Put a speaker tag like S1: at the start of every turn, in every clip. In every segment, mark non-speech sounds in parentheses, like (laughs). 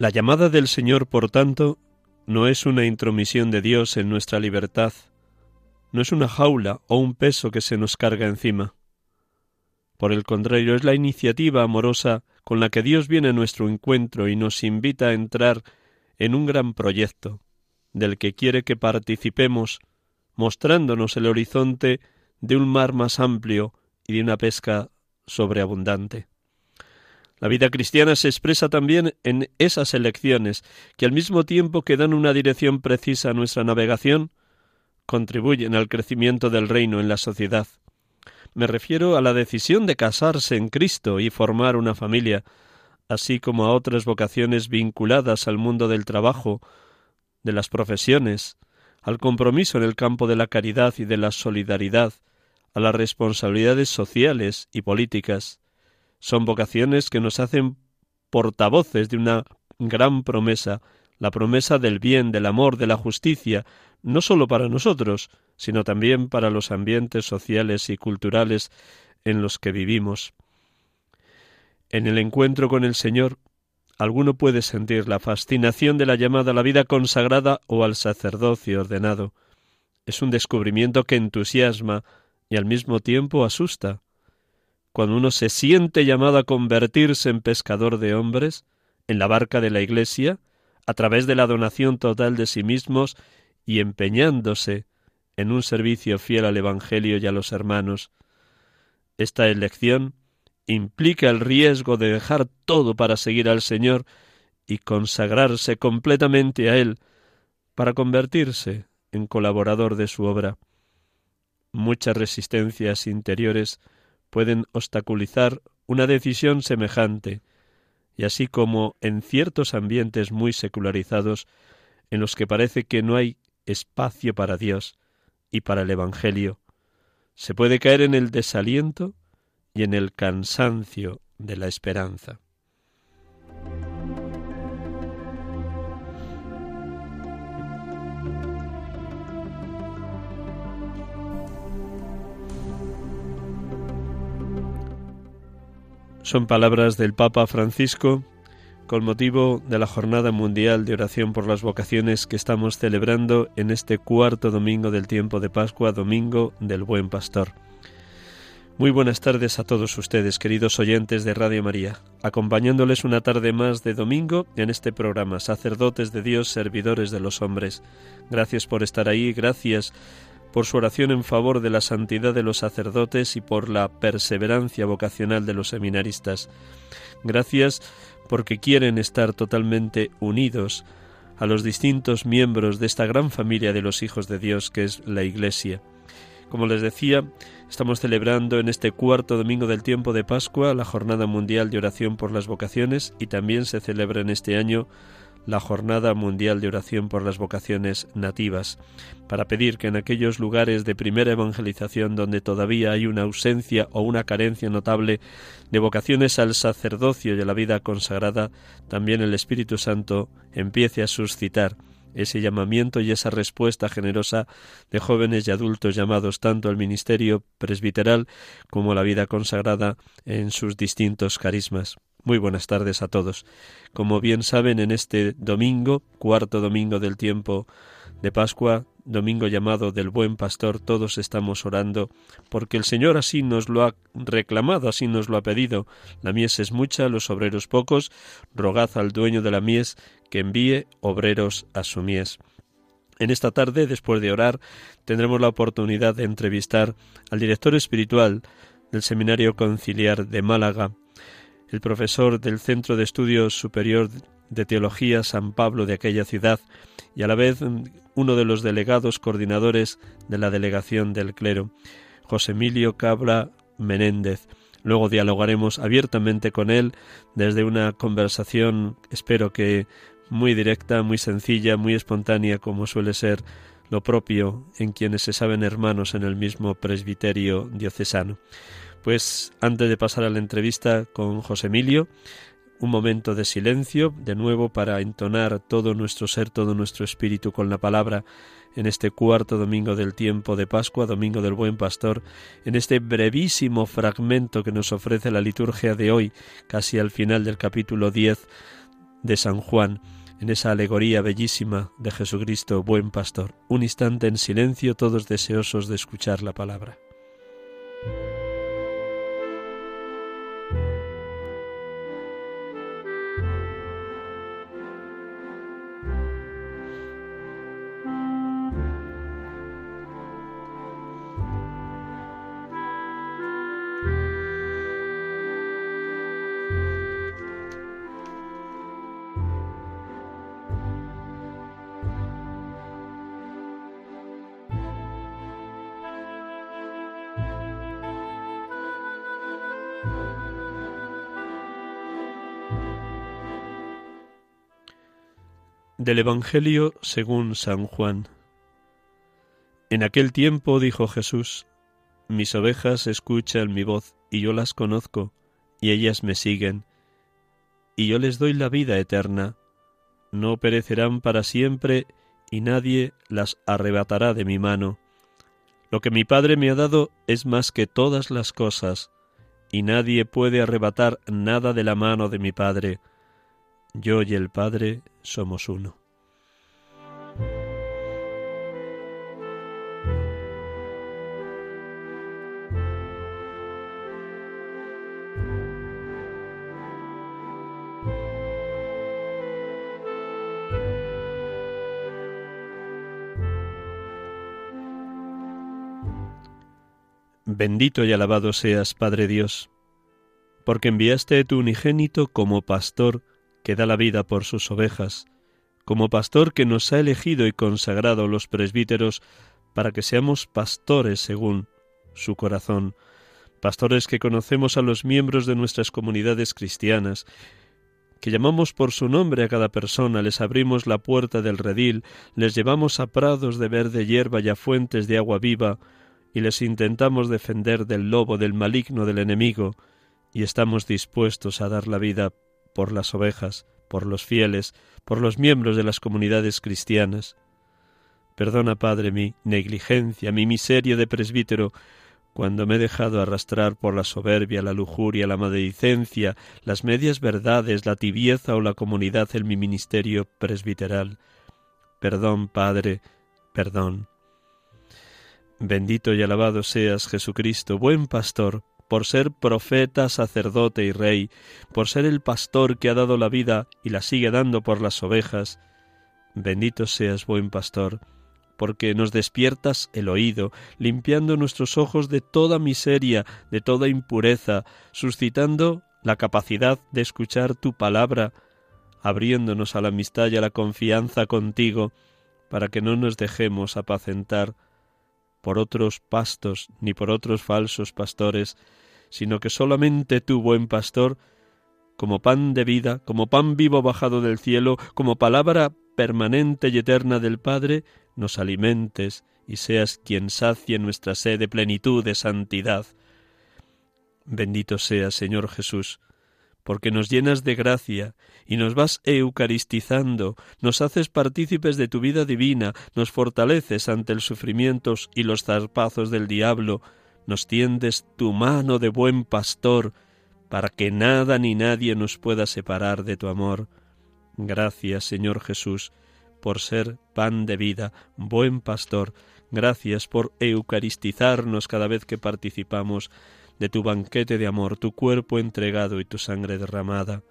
S1: La llamada del Señor, por tanto, no es una intromisión de Dios en nuestra libertad, no es una jaula o un peso que se nos carga encima. Por el contrario, es la iniciativa amorosa con la que Dios viene a nuestro encuentro y nos invita a entrar en un gran proyecto, del que quiere que participemos, mostrándonos el horizonte de un mar más amplio y de una pesca sobreabundante. La vida cristiana se expresa también en esas elecciones, que al mismo tiempo que dan una dirección precisa a nuestra navegación, contribuyen al crecimiento del reino en la sociedad. Me refiero a la decisión de casarse en Cristo y formar una familia, así como a otras vocaciones vinculadas al mundo del trabajo, de las profesiones, al compromiso en el campo de la caridad y de la solidaridad, a las responsabilidades sociales y políticas. Son vocaciones que nos hacen portavoces de una gran promesa, la promesa del bien, del amor, de la justicia, no sólo para nosotros, sino también para los ambientes sociales y culturales en los que vivimos. En el encuentro con el Señor, alguno puede sentir la fascinación de la llamada a la vida consagrada o al sacerdocio ordenado. Es un descubrimiento que entusiasma y al mismo tiempo asusta. Cuando uno se siente llamado a convertirse en pescador de hombres, en la barca de la Iglesia, a través de la donación total de sí mismos y empeñándose en un servicio fiel al Evangelio y a los hermanos. Esta elección implica el riesgo de dejar todo para seguir al Señor y consagrarse completamente a Él para convertirse en colaborador de su obra. Muchas resistencias interiores pueden obstaculizar una decisión semejante, y así como en ciertos ambientes muy secularizados, en los que parece que no hay espacio para Dios y para el Evangelio, se puede caer en el desaliento y en el cansancio de la esperanza. Son palabras del Papa Francisco con motivo de la Jornada Mundial de Oración por las Vocaciones que estamos celebrando en este cuarto domingo del tiempo de Pascua, Domingo del Buen Pastor. Muy buenas tardes a todos ustedes, queridos oyentes de Radio María, acompañándoles una tarde más de domingo en este programa, Sacerdotes de Dios, Servidores de los Hombres. Gracias por estar ahí, gracias por su oración en favor de la santidad de los sacerdotes y por la perseverancia vocacional de los seminaristas. Gracias porque quieren estar totalmente unidos a los distintos miembros de esta gran familia de los hijos de Dios que es la Iglesia. Como les decía, estamos celebrando en este cuarto domingo del tiempo de Pascua la Jornada Mundial de Oración por las Vocaciones y también se celebra en este año la Jornada Mundial de Oración por las Vocaciones Nativas, para pedir que en aquellos lugares de primera evangelización donde todavía hay una ausencia o una carencia notable de vocaciones al sacerdocio y a la vida consagrada, también el Espíritu Santo empiece a suscitar ese llamamiento y esa respuesta generosa de jóvenes y adultos llamados tanto al ministerio presbiteral como a la vida consagrada en sus distintos carismas. Muy buenas tardes a todos. Como bien saben, en este domingo, cuarto domingo del tiempo de Pascua, domingo llamado del Buen Pastor, todos estamos orando, porque el Señor así nos lo ha reclamado, así nos lo ha pedido. La mies es mucha, los obreros pocos, rogad al dueño de la mies que envíe obreros a su mies. En esta tarde, después de orar, tendremos la oportunidad de entrevistar al director espiritual del Seminario Conciliar de Málaga, el profesor del Centro de Estudios Superior de Teología San Pablo de aquella ciudad y a la vez uno de los delegados coordinadores de la delegación del clero, José Emilio Cabra Menéndez. Luego dialogaremos abiertamente con él desde una conversación, espero que muy directa, muy sencilla, muy espontánea, como suele ser lo propio en quienes se saben hermanos en el mismo presbiterio diocesano. Pues antes de pasar a la entrevista con José Emilio, un momento de silencio, de nuevo para entonar todo nuestro ser, todo nuestro espíritu con la palabra en este cuarto domingo del tiempo de Pascua, domingo del Buen Pastor, en este brevísimo fragmento que nos ofrece la liturgia de hoy, casi al final del capítulo 10 de San Juan, en esa alegoría bellísima de Jesucristo, Buen Pastor. Un instante en silencio, todos deseosos de escuchar la palabra. Del Evangelio según San Juan. En aquel tiempo dijo Jesús, Mis ovejas escuchan mi voz, y yo las conozco, y ellas me siguen, y yo les doy la vida eterna. No perecerán para siempre, y nadie las arrebatará de mi mano. Lo que mi Padre me ha dado es más que todas las cosas, y nadie puede arrebatar nada de la mano de mi Padre. Yo y el Padre somos uno. Bendito y alabado seas, Padre Dios, porque enviaste tu unigénito como pastor que da la vida por sus ovejas, como pastor que nos ha elegido y consagrado los presbíteros para que seamos pastores según su corazón, pastores que conocemos a los miembros de nuestras comunidades cristianas, que llamamos por su nombre a cada persona, les abrimos la puerta del redil, les llevamos a prados de verde hierba y a fuentes de agua viva, y les intentamos defender del lobo, del maligno, del enemigo, y estamos dispuestos a dar la vida por las ovejas, por los fieles, por los miembros de las comunidades cristianas. Perdona, Padre, mi negligencia, mi miseria de presbítero, cuando me he dejado arrastrar por la soberbia, la lujuria, la maledicencia, las medias verdades, la tibieza o la comunidad en mi ministerio presbiteral. Perdón, Padre, perdón. Bendito y alabado seas, Jesucristo, buen pastor, por ser profeta, sacerdote y rey, por ser el pastor que ha dado la vida y la sigue dando por las ovejas. Bendito seas, buen pastor, porque nos despiertas el oído, limpiando nuestros ojos de toda miseria, de toda impureza, suscitando la capacidad de escuchar tu palabra, abriéndonos a la amistad y a la confianza contigo, para que no nos dejemos apacentar por otros pastos ni por otros falsos pastores, sino que solamente tú, buen pastor, como pan de vida, como pan vivo bajado del cielo, como palabra permanente y eterna del Padre, nos alimentes y seas quien sacie nuestra sed de plenitud de santidad. Bendito seas, Señor Jesús, porque nos llenas de gracia y nos vas eucaristizando, nos haces partícipes de tu vida divina, nos fortaleces ante los sufrimientos y los zarpazos del diablo, nos tiendes tu mano de buen pastor, para que nada ni nadie nos pueda separar de tu amor. Gracias, Señor Jesús, por ser pan de vida, buen pastor. Gracias por eucaristizarnos cada vez que participamos de tu banquete de amor, tu cuerpo entregado y tu sangre derramada.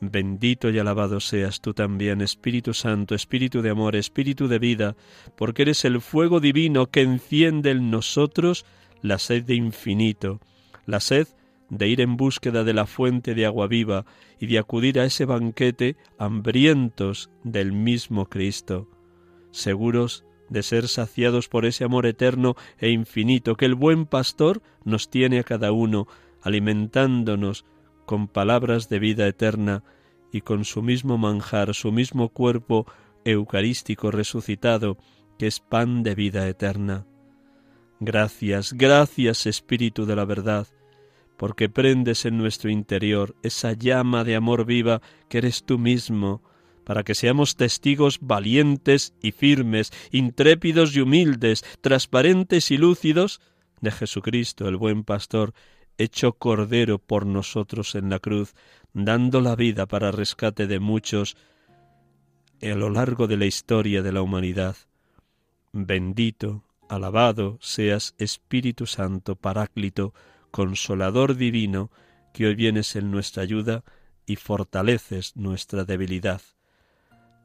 S1: Bendito y alabado seas tú también, Espíritu Santo, Espíritu de amor, Espíritu de vida, porque eres el fuego divino que enciende en nosotros la sed de infinito, la sed de ir en búsqueda de la fuente de agua viva y de acudir a ese banquete hambrientos del mismo Cristo, seguros de ser saciados por ese amor eterno e infinito que el buen pastor nos tiene a cada uno, alimentándonos con palabras de vida eterna y con su mismo manjar, su mismo cuerpo eucarístico resucitado, que es pan de vida eterna. Gracias, gracias Espíritu de la verdad, porque prendes en nuestro interior esa llama de amor viva que eres tú mismo, para que seamos testigos valientes y firmes, intrépidos y humildes, transparentes y lúcidos de Jesucristo, el buen pastor, hecho cordero por nosotros en la cruz, dando la vida para rescate de muchos a lo largo de la historia de la humanidad. Bendito, alabado seas Espíritu Santo, Paráclito, Consolador Divino, que hoy vienes en nuestra ayuda y fortaleces nuestra debilidad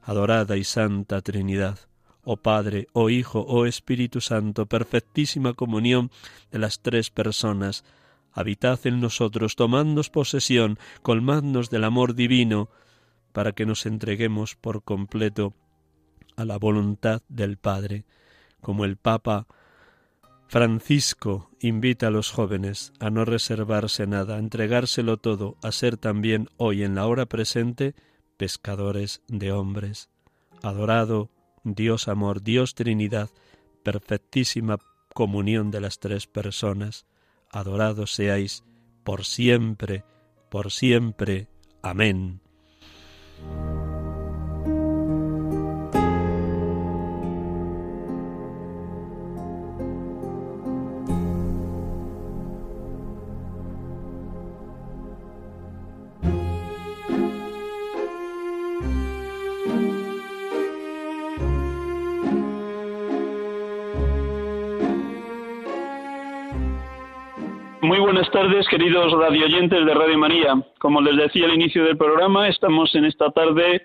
S1: adorada y santa Trinidad, oh Padre, oh Hijo, oh Espíritu Santo, perfectísima comunión de las tres personas, habitad en nosotros, tomándonos posesión, colmadnos del amor divino, para que nos entreguemos por completo a la voluntad del Padre, como el Papa Francisco invita a los jóvenes a no reservarse nada, a entregárselo todo, a ser también hoy en la hora presente pescadores de hombres. Adorado Dios amor, Dios Trinidad, perfectísima comunión de las tres personas, adorados seáis por siempre, por siempre. Amén.
S2: Buenas tardes, queridos radioyentes de Radio María. Como les decía al inicio del programa, estamos en esta tarde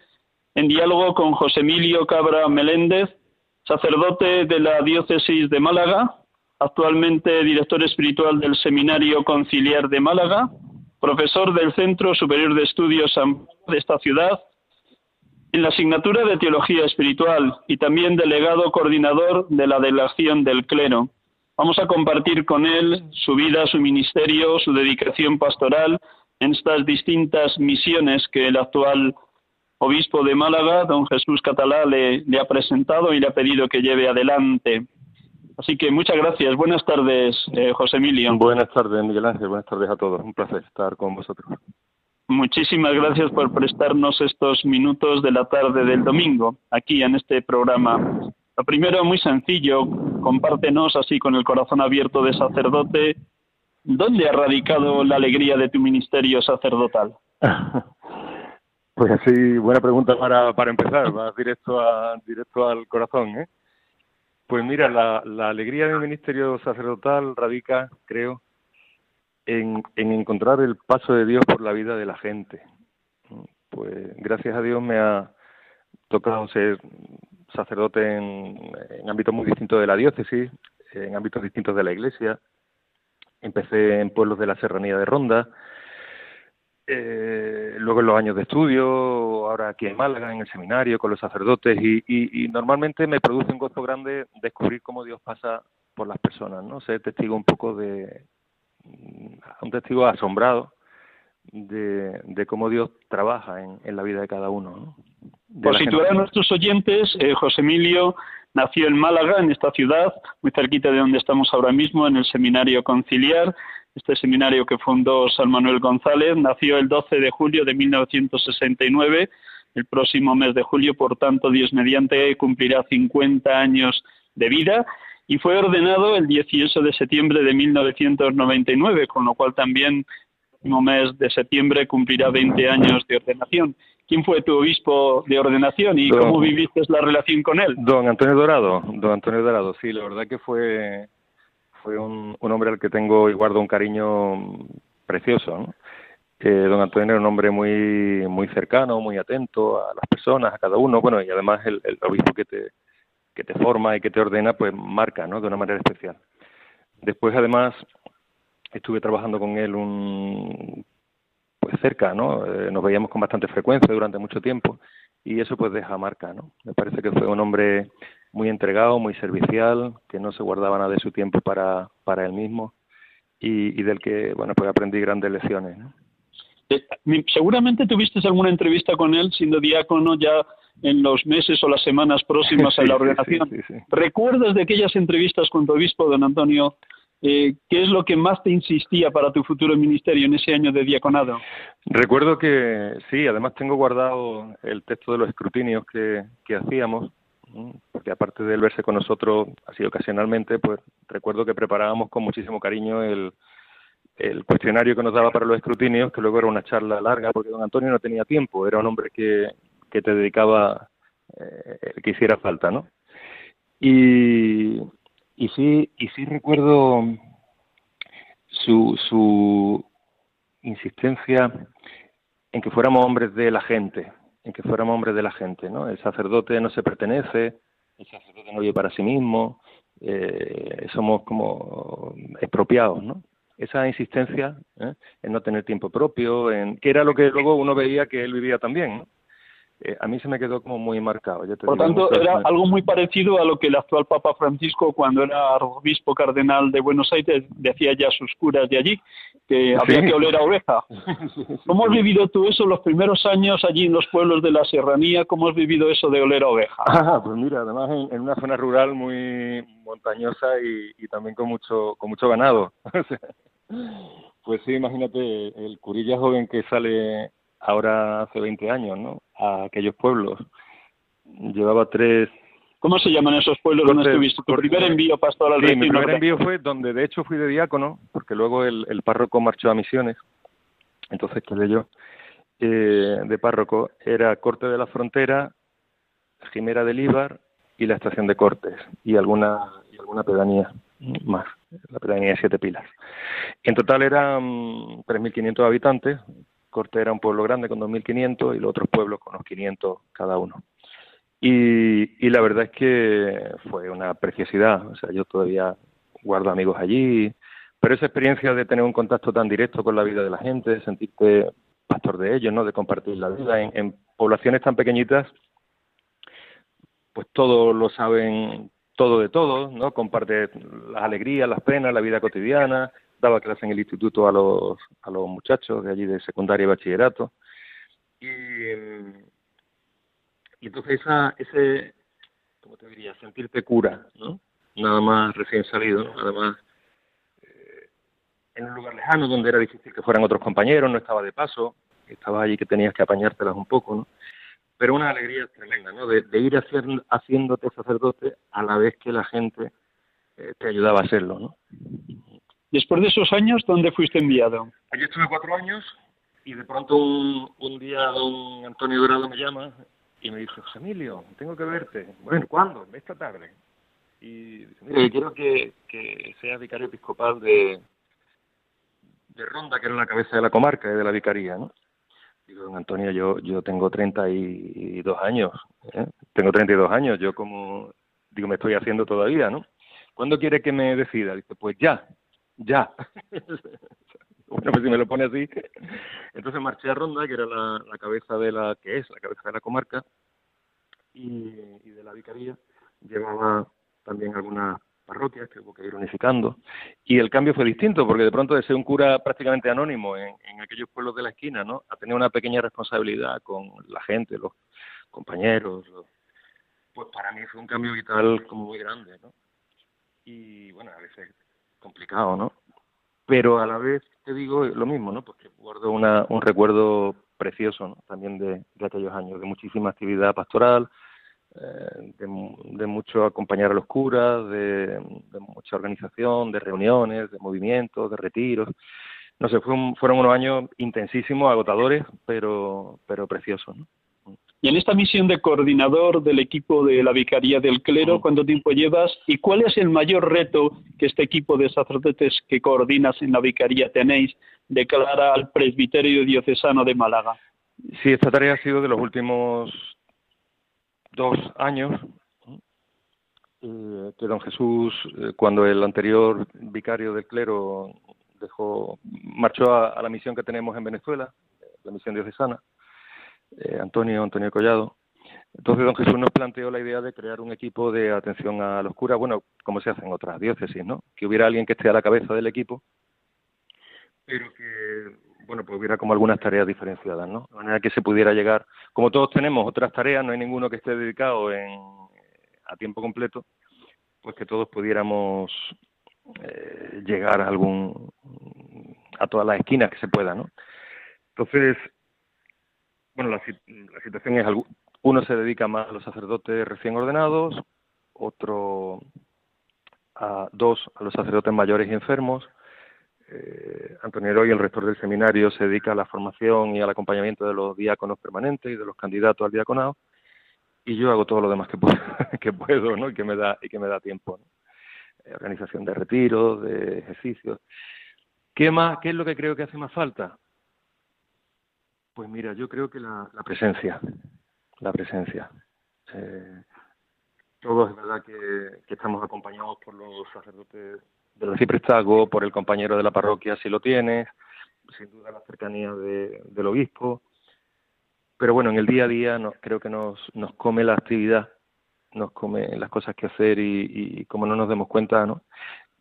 S2: en diálogo con José Emilio Cabra Meléndez, sacerdote de la diócesis de Málaga, actualmente director espiritual del Seminario Conciliar de Málaga, profesor del Centro Superior de Estudios de esta ciudad, en la asignatura de Teología Espiritual y también delegado coordinador de la delegación del clero. Vamos a compartir con él su vida, su ministerio, su dedicación pastoral en estas distintas misiones que el actual obispo de Málaga, don Jesús Catalá, le, ha presentado y le ha pedido que lleve adelante. Así que muchas gracias. Buenas tardes, eh, José Emilio.
S3: Buenas tardes, Miguel Ángel. Buenas tardes a todos. Un placer estar con vosotros.
S2: Muchísimas gracias por prestarnos estos minutos de la tarde del domingo aquí en este programa. Lo primero, muy sencillo, compártenos así con el corazón abierto de sacerdote, ¿dónde ha radicado la alegría de tu ministerio sacerdotal? (laughs)
S3: Pues sí, buena pregunta para, para empezar, vas directo, a, directo al corazón. ¿eh? Pues mira, la, alegría de mi ministerio sacerdotal radica, creo, en, en encontrar el paso de Dios por la vida de la gente. Pues gracias a Dios me ha tocado ser sacerdote en, ámbitos muy distintos de la diócesis, en ámbitos distintos de la iglesia. Empecé en pueblos de la serranía de Ronda, eh, luego en los años de estudio, ahora aquí en Málaga, en el seminario, con los sacerdotes, y, normalmente me produce un gozo grande descubrir cómo Dios pasa por las personas, ¿no? Ser testigo un poco de, un testigo asombrado de, cómo Dios trabaja en, en, la vida de cada uno.
S2: Por situar a nuestros oyentes, eh, José Emilio nació en Málaga, en esta ciudad, muy cerquita de donde estamos ahora mismo, en el Seminario Conciliar, este seminario que fundó San Manuel González. Nació el 12 de julio de 1969, el próximo mes de julio, por tanto, Dios mediante cumplirá 50 años de vida y fue ordenado el 18 de septiembre de 1999, con lo cual también el mes de septiembre cumplirá 20 años de ordenación. ¿Quién fue tu obispo de ordenación y cómo viviste la relación con él?
S3: Don Antonio Dorado, don Antonio Dorado, sí, la verdad que fue, fue un, hombre al que tengo y guardo un cariño precioso. Eh, don Antonio era un hombre muy, muy cercano, muy atento a las personas, a cada uno, bueno, y además el, el obispo que te, que te forma y que te ordena, pues marca, ¿no? De una manera especial. Después, además, estuve trabajando con él un pues cerca, ¿no? Eh, nos veíamos con bastante frecuencia durante mucho tiempo y eso pues deja marca, ¿no? Me parece que fue un hombre muy entregado, muy servicial, que no se guardaba nada de su tiempo para, para él mismo y, y del que, bueno, pues aprendí grandes lecciones, ¿no?
S2: Eh, seguramente tuviste alguna entrevista con él siendo diácono ya en los meses o las semanas próximas a (laughs) la ordenación. ¿Recuerdas de aquellas entrevistas con tu obispo, don Antonio, eh, ¿qué es lo que más te insistía para tu futuro ministerio en ese año de diaconado?
S3: Recuerdo que sí, además tengo guardado el texto de los escrutinios que, que hacíamos, porque aparte de él verse con nosotros así ocasionalmente, pues recuerdo que preparábamos con muchísimo cariño el, el cuestionario que nos daba para los escrutinios, que luego era una charla larga, porque don Antonio no tenía tiempo, era un hombre que, que te dedicaba eh, que hiciera falta, ¿no? Y, y sí, y sí recuerdo su, su insistencia en que fuéramos hombres de la gente, en que fuéramos hombres de la gente, ¿no? El sacerdote no se pertenece, el sacerdote no vive para sí mismo, eh, somos como expropiados, ¿no? Esa insistencia ¿eh? en no tener tiempo propio, en que era lo que luego uno veía que él vivía también, ¿no? Eh, a mí se me quedó como muy marcado.
S2: Por tanto, era algo muy parecido a lo que el actual Papa Francisco, cuando era obispo cardenal de Buenos Aires, decía ya a sus curas de allí, que (laughs) había que oler a oveja. (laughs) ¿Cómo has vivido tú eso los primeros años allí en los pueblos de la serranía? ¿Cómo has vivido eso de oler a oveja? (laughs)
S3: Ah, pues mira, además en, una zona rural muy montañosa y, también con mucho, con mucho ganado. pues sí, imagínate el curilla joven que sale ahora hace 20 años, ¿no? A aquellos pueblos. Llevaba tres...
S2: ¿Cómo se llaman esos pueblos donde estuviste? Tu primer envío pastoral
S3: Sí, mi primer envío fue donde de hecho fui de diácono, porque luego el, el párroco marchó a misiones, entonces quedé yo eh, de párroco. Era Corte de la Frontera, Jimera del Ibar y la estación de Cortes, y alguna, y alguna pedanía más, la pedanía de Siete Pilas. En total eran 3.500 habitantes, Corte era un pueblo grande con 2.500 y los otros pueblos con unos 500 cada uno. Y, la verdad es que fue una preciosidad. O sea, yo todavía guardo amigos allí, pero esa experiencia de tener un contacto tan directo con la vida de la gente, de sentirte pastor de ellos, ¿no? De compartir la vida en, poblaciones tan pequeñitas, pues todos lo saben, todo de todos, ¿no? Comparte las alegrías, las penas, la vida cotidiana, daba clase en el instituto a los, a los muchachos de allí de secundaria y bachillerato. Y, entonces esa, ese, ¿cómo te diría? Sentirte cura, ¿no? Nada más recién salido, ¿no? Nada más eh, en un lugar lejano donde era difícil que fueran otros compañeros, no estaba de paso, estaba allí que tenías que apañártelas un poco, ¿no? Pero una alegría tremenda, ¿no? De, ir haciendo, haciéndote sacerdote a la vez que la gente eh, te ayudaba a hacerlo, ¿no?
S2: Después de esos años, ¿dónde fuiste enviado?
S3: Allí estuve cuatro años y de pronto un, día don Antonio Dorado me llama y me dice, José Emilio, tengo que verte. Bueno, ¿cuándo? Esta tarde. Y dice, mire, quiero que, que seas vicario episcopal de, Ronda, que era la cabeza de la comarca y de la vicaría, ¿no? Digo, don Antonio, yo, yo tengo 32 años, ¿eh? tengo 32 años, yo como, digo, me estoy haciendo todavía, ¿no? ¿Cuándo quiere que me decida? Dice, pues ya ya. (laughs) bueno, pues si me lo pone así. Entonces marché a Ronda, que era la, cabeza de la, que es la cabeza de la comarca, y, de la vicaría. Llevaba también algunas parroquias que hubo que ir unificando. Y el cambio fue distinto, porque de pronto de ser un cura prácticamente anónimo en, aquellos pueblos de la esquina, ¿no? A tener una pequeña responsabilidad con la gente, los compañeros, pues para mí fue un cambio vital como muy grande, ¿no? Y bueno, a veces complicado, ¿no? Pero a la vez te digo lo mismo, ¿no? Porque guardo una, un recuerdo precioso ¿no? también de, de aquellos años, de muchísima actividad pastoral, eh, de, mucho acompañar a los curas, de, mucha organización, de reuniones, de movimientos, de retiros. No sé, fueron unos años intensísimos, agotadores, pero, pero preciosos.
S2: Y en esta misión de coordinador del equipo de la Vicaría del Clero, ¿cuánto tiempo llevas? ¿Y cuál es el mayor reto que este equipo de sacerdotes que coordinas en la Vicaría tenéis de cara al presbiterio diocesano de Málaga?
S3: Sí, esta tarea ha sido de los últimos dos años eh, que don Jesús, eh, cuando el anterior vicario del clero dejó, marchó a, la misión que tenemos en Venezuela, la misión diocesana, eh, Antonio, Antonio Collado. Entonces don Jesús nos planteó la idea de crear un equipo de atención a los curas, bueno, como se hace en otras diócesis, ¿no? Que hubiera alguien que esté a la cabeza del equipo, pero que bueno, pues hubiera como algunas tareas diferenciadas, ¿no? De manera que se pudiera llegar, como todos tenemos otras tareas, no hay ninguno que esté dedicado a tiempo completo, pues que todos pudiéramos eh, llegar a algún, a todas las esquinas que se pueda, ¿no? Entonces, bueno, la, la situación es, uno se dedica más a los sacerdotes recién ordenados, otro a dos a los sacerdotes mayores y enfermos, eh, Antonio Heroy, el rector del seminario, se dedica a la formación y al acompañamiento de los diáconos permanentes y de los candidatos al diaconado, y yo hago todo lo demás que puedo, (laughs) que puedo ¿no? y que me da y que me da tiempo. Eh, organización de retiros, de ejercicios. ¿Qué más? ¿Qué es lo que creo que hace más falta? Pues mira, yo creo que la, presencia, la presencia. Eh, todos es verdad que, que, estamos acompañados por los sacerdotes del arciprestazgo, por el compañero de la parroquia si lo tienes, sin duda la cercanía del obispo. Pero bueno, en el día a día no, creo que nos, nos come la actividad, nos come las cosas que hacer y, como no nos demos cuenta, ¿no?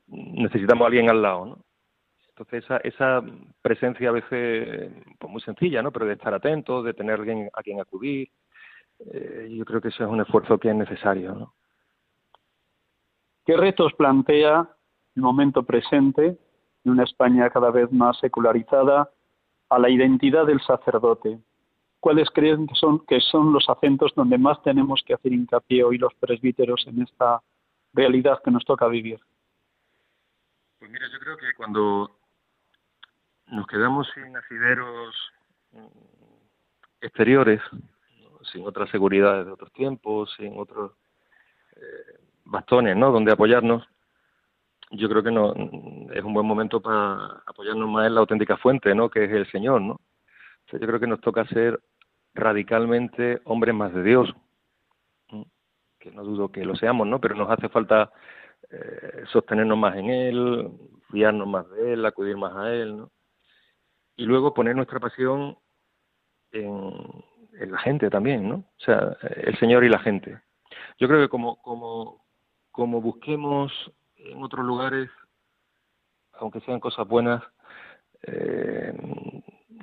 S3: necesitamos a alguien al lado. ¿no? Entonces esa, esa presencia a veces pues muy sencilla, ¿no? pero de estar atentos, de tener alguien a quien acudir, eh, yo creo que eso es un esfuerzo que es necesario. ¿no?
S2: ¿Qué retos plantea el momento presente, en una España cada vez más secularizada, a la identidad del sacerdote. ¿Cuáles creen que son, que son los acentos donde más tenemos que hacer hincapié hoy los presbíteros en esta realidad que nos toca vivir?
S3: Pues mira, yo creo que cuando nos quedamos sin asideros exteriores, sin otras seguridades de otros tiempos, sin otros eh, bastones, ¿no? Donde apoyarnos, yo creo que no es un buen momento para apoyarnos más en la auténtica fuente, ¿no? Que es el Señor, ¿no? yo creo que nos toca ser radicalmente hombres más de Dios, que no dudo que lo seamos, ¿no? Pero nos hace falta eh, sostenernos más en Él, fiarnos más de Él, acudir más a Él, ¿no? Y luego poner nuestra pasión en, en la gente también, ¿no? O sea, el Señor y la gente. Yo creo que como, como, como busquemos en otros lugares, aunque sean cosas buenas, eh,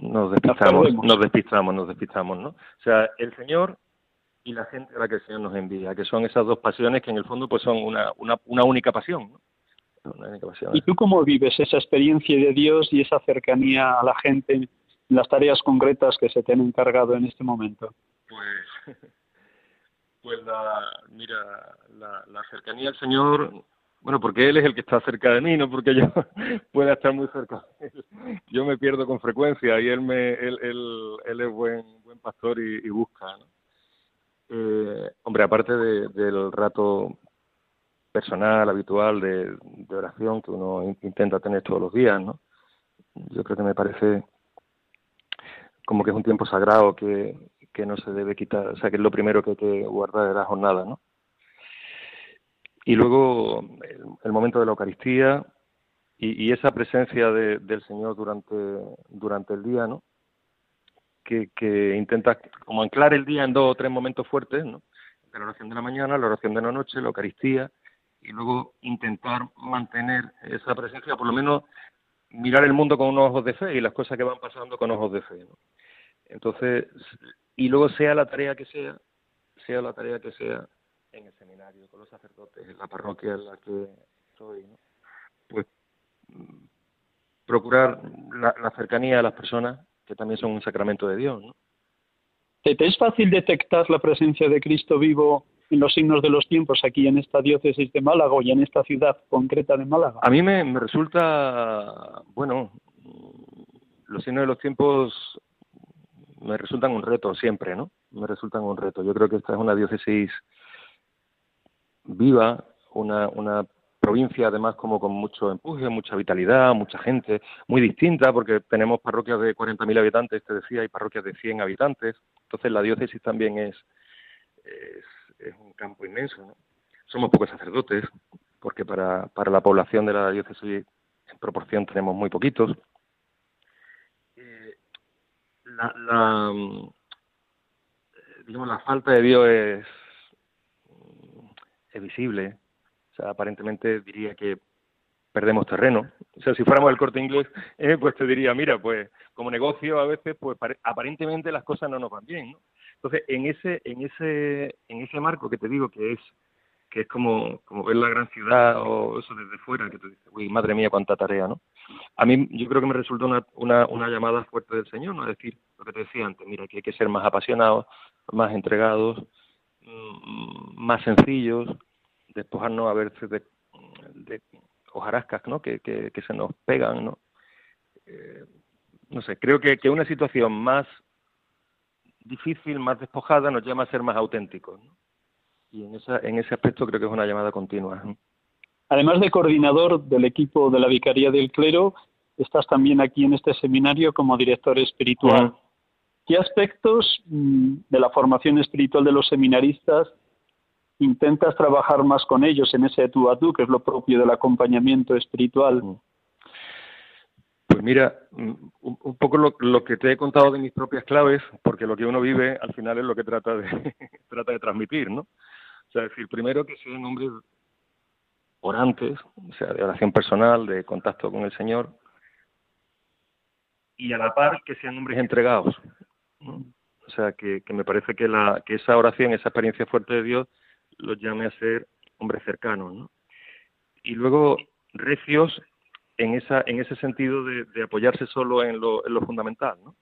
S3: nos despistamos, nos despistamos, nos despistamos, ¿no? O sea, el Señor y la gente a la que el Señor nos envía, que son esas dos pasiones que en el fondo pues son una, una, una única pasión,
S2: ¿Y tú cómo vives esa experiencia de Dios y esa cercanía a la gente en las tareas concretas que se te han encargado en este momento?
S3: Pues, (laughs) pues la, mira, la, la cercanía al Señor bueno, porque él es el que está cerca de mí, no porque yo (laughs) pueda estar muy cerca Yo me pierdo con frecuencia y él me él, él, él es buen buen pastor y, busca. ¿no? Eh, hombre, aparte de, del rato personal, habitual de, de, oración que uno intenta tener todos los días, ¿no? Yo creo que me parece como que es un tiempo sagrado que, no se debe quitar, o sea, que es lo primero que hay que guardar de la jornada, ¿no? Y luego el, momento de la Eucaristía y, esa presencia del Señor durante, durante el día, ¿no? Que, que intenta como anclar el día en dos o tres momentos fuertes, ¿no? La oración de la mañana, la oración de la noche, la Eucaristía y luego intentar mantener esa presencia, por lo menos mirar el mundo con unos ojos de fe y las cosas que van pasando con ojos de fe. Entonces, y luego sea la tarea que sea, sea la tarea que sea en el seminario, con los sacerdotes, en la parroquia en la que estoy, pues procurar la, cercanía a las personas, que también son un sacramento de Dios.
S2: ¿Te, es fácil detectar la presencia de Cristo vivo en los signos de los tiempos aquí en esta diócesis de Málaga y en esta ciudad concreta de Málaga?
S3: A mí me, resulta, bueno, los signos de los tiempos me resultan un reto siempre, ¿no? Me resultan un reto. Yo creo que esta es una diócesis viva, una, una provincia además como con mucho empuje, mucha vitalidad, mucha gente, muy distinta porque tenemos parroquias de 40.000 habitantes, te decía, y parroquias de 100 habitantes. Entonces la diócesis también es, es, un campo inmenso. ¿no? Somos pocos sacerdotes porque para, para la población de la diócesis en proporción tenemos muy poquitos. Eh, la, la, digamos, la falta de Dios es, es visible, aparentemente diría que perdemos terreno. O sea, si fuéramos el corte inglés, (laughs) eh, pues te diría, mira, pues como negocio a veces, pues aparentemente las cosas no nos van bien, ¿no? Entonces, en ese, en ese, en ese marco que te digo que es, que es como, como ver la gran ciudad o eso desde fuera, que tú dices, uy, madre mía, cuánta tarea, ¿no? A mí yo creo que me resulta una, una, una llamada fuerte del Señor, ¿no? Es decir, lo que te decía antes, mira, que hay que ser más apasionados, más entregados, mm, más sencillos, despojarnos a veces de, de hojarascas ¿no? que, que, se nos pegan. ¿no? Eh, no sé, creo que, que una situación más difícil, más despojada, nos llama a ser más auténticos. Y en, esa, en ese aspecto creo que es una llamada continua.
S2: Además de coordinador del equipo de la Vicaría del Clero, estás también aquí en este seminario como director espiritual. ¿Qué aspectos mm, de la formación espiritual de los seminaristas intentas trabajar más con ellos en ese tú a tú, que es lo propio del acompañamiento espiritual? Mm.
S3: Pues mira, mm, un, poco lo, que te he contado de mis propias claves, porque lo que uno vive al final es lo que trata de, (laughs) trata de transmitir, ¿no? O sea, decir, primero que sean hombres orantes, o sea, de oración personal, de contacto con el Señor, y a la par que sean hombres entregados. O sea, que, que me parece que, la, que esa oración, esa experiencia fuerte de Dios, los llame a ser hombres cercanos, ¿no? Y luego recios en esa en ese sentido de, apoyarse solo en lo, en lo fundamental, ¿no?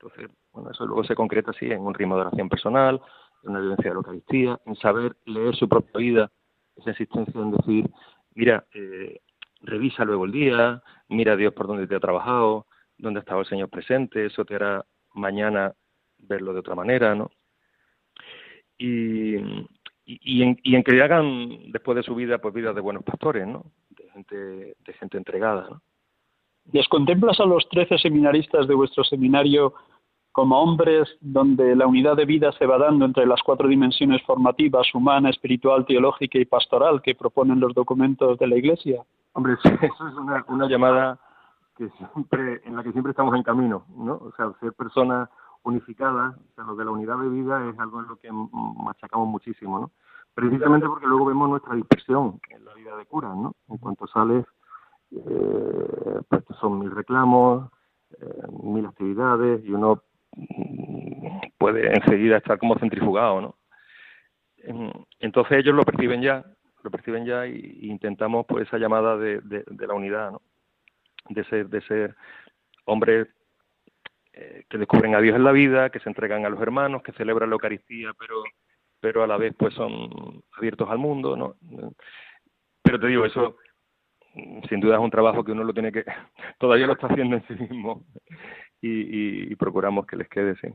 S3: Entonces, bueno, eso luego se concreta así en un ritmo de oración personal, en una vivencia de la Eucaristía, en saber leer su propia vida, esa insistencia en decir, mira, eh, revisa luego el día, mira a Dios por dónde te ha trabajado, dónde ha estado el Señor presente, eso te hará mañana verlo de otra manera, ¿no? Y, en, y en que hagan después de su vida pues vidas de buenos pastores, ¿no? De gente, de gente entregada, ¿no?
S2: ¿Les contemplas a los trece seminaristas de vuestro seminario como hombres donde la unidad de vida se va dando entre las cuatro dimensiones formativas, humana, espiritual, teológica y pastoral que proponen los documentos de la Iglesia?
S3: Hombre, eso es una, una llamada que siempre, en la que siempre estamos en camino, ¿no? O sea, ser personas unificada, o sea, lo de la unidad de vida es algo en lo que machacamos muchísimo, ¿no? Precisamente porque luego vemos nuestra dispersión en la vida de cura, ¿no? En cuanto sales, eh, pues son mil reclamos, eh, mil actividades y uno mm, puede enseguida estar como centrifugado, ¿no? Entonces ellos lo perciben ya, lo perciben ya y, intentamos pues esa llamada de, la unidad, ¿no? De ser, de ser hombres eh, que descubren a Dios en la vida, que se entregan a los hermanos, que celebran la Eucaristía, pero pero a la vez pues son abiertos al mundo, ¿no? Pero te digo, eso sin duda es un trabajo que uno lo tiene que, (laughs) todavía lo está haciendo en sí mismo y, y, procuramos que les quede, sí.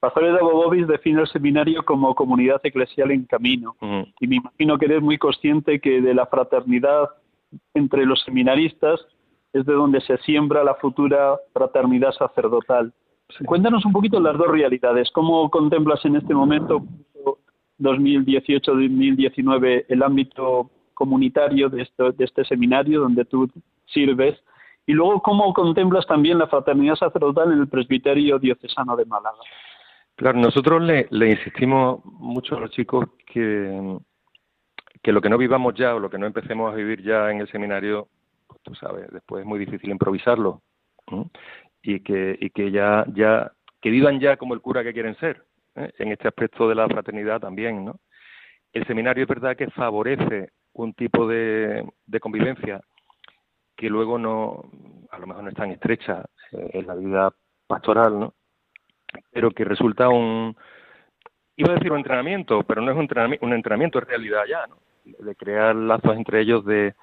S2: Pastor de Bobobis define el seminario como comunidad eclesial en camino y me imagino que eres muy consciente que de la fraternidad entre los seminaristas es de donde se siembra la futura fraternidad sacerdotal. Cuéntanos un poquito las dos realidades. ¿Cómo contemplas en este momento, 2018-2019, el ámbito comunitario de, de este seminario donde tú sirves? Y luego, ¿cómo contemplas también la fraternidad sacerdotal en el presbiterio diocesano de Málaga?
S3: Claro, nosotros le, insistimos mucho a los chicos que, que lo que no vivamos ya o lo que no empecemos a vivir ya en el seminario, pues tú sabes, después es muy difícil improvisarlo. Y que, y que ya, ya, que vivan ya como el cura que quieren ser, ¿eh? en este aspecto de la fraternidad también, ¿no? El seminario es verdad que favorece un tipo de, convivencia que luego no, a lo mejor no es tan estrecha eh, en la vida pastoral, ¿no? Pero que resulta un, iba a decir un entrenamiento, pero no es un entrenamiento, un entrenamiento es realidad ya, ¿no? De crear lazos entre ellos de,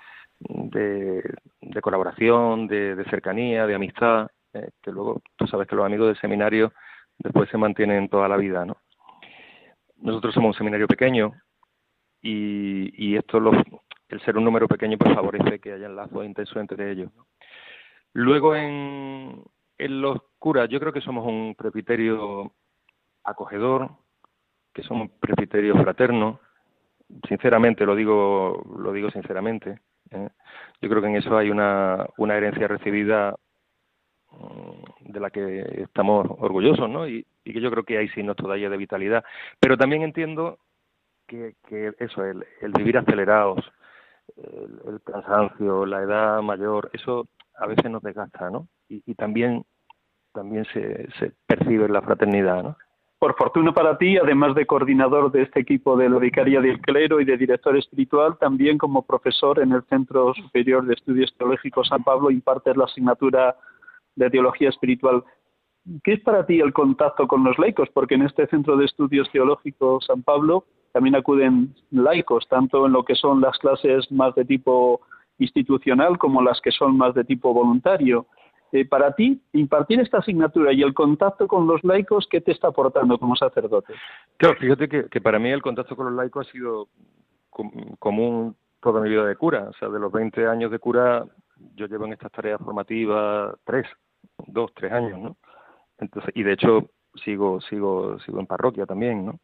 S3: de, colaboración, de, cercanía, de amistad, que luego tú sabes que los amigos del seminario después se mantienen toda la vida, ¿no? Nosotros somos un seminario pequeño y, y esto, lo, el ser un número pequeño, pues favorece que haya lazos intensos entre ellos. Luego en, en los curas, yo creo que somos un presbiterio acogedor, que somos un presbiterio fraterno, sinceramente lo digo, lo digo sinceramente. ¿eh? Yo creo que en eso hay una, una herencia recibida de la que estamos orgullosos, ¿no? Y, que yo creo que hay signos todavía de vitalidad. Pero también entiendo que, eso, el, vivir acelerados, el, cansancio, la edad mayor, eso a veces nos desgasta, ¿no? Y, y también también se, se percibe la fraternidad, ¿no?
S2: Por fortuna para ti, además de coordinador de este equipo de la Vicaría del Clero y de director espiritual, también como profesor en el Centro Superior de Estudios Teológicos San Pablo impartes la asignatura de Teología Espiritual. ¿Qué es para ti el contacto con los laicos? Porque en este Centro de Estudios Teológicos San Pablo también acuden laicos, tanto en lo que son las clases más de tipo institucional como las que son más de tipo voluntario. Eh, para ti, impartir esta asignatura y el contacto con los laicos, ¿qué te está aportando como sacerdote?
S3: Claro, fíjate que, para mí el contacto con los laicos ha sido común toda mi vida de cura. O sea, de los 20 años de cura, yo llevo en estas tareas formativas tres, dos, tres años, ¿no? Entonces, y de hecho, sigo, sigo, sigo en parroquia también, ¿no?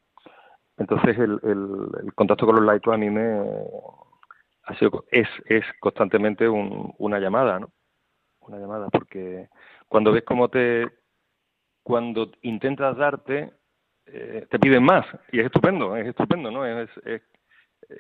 S3: Entonces, el, el, contacto con los laicos a mí me ha sido, es, es constantemente una llamada, ¿no? una llamada, porque cuando ves cómo te, cuando intentas darte, eh, te piden más y es estupendo, es estupendo, ¿no? Es,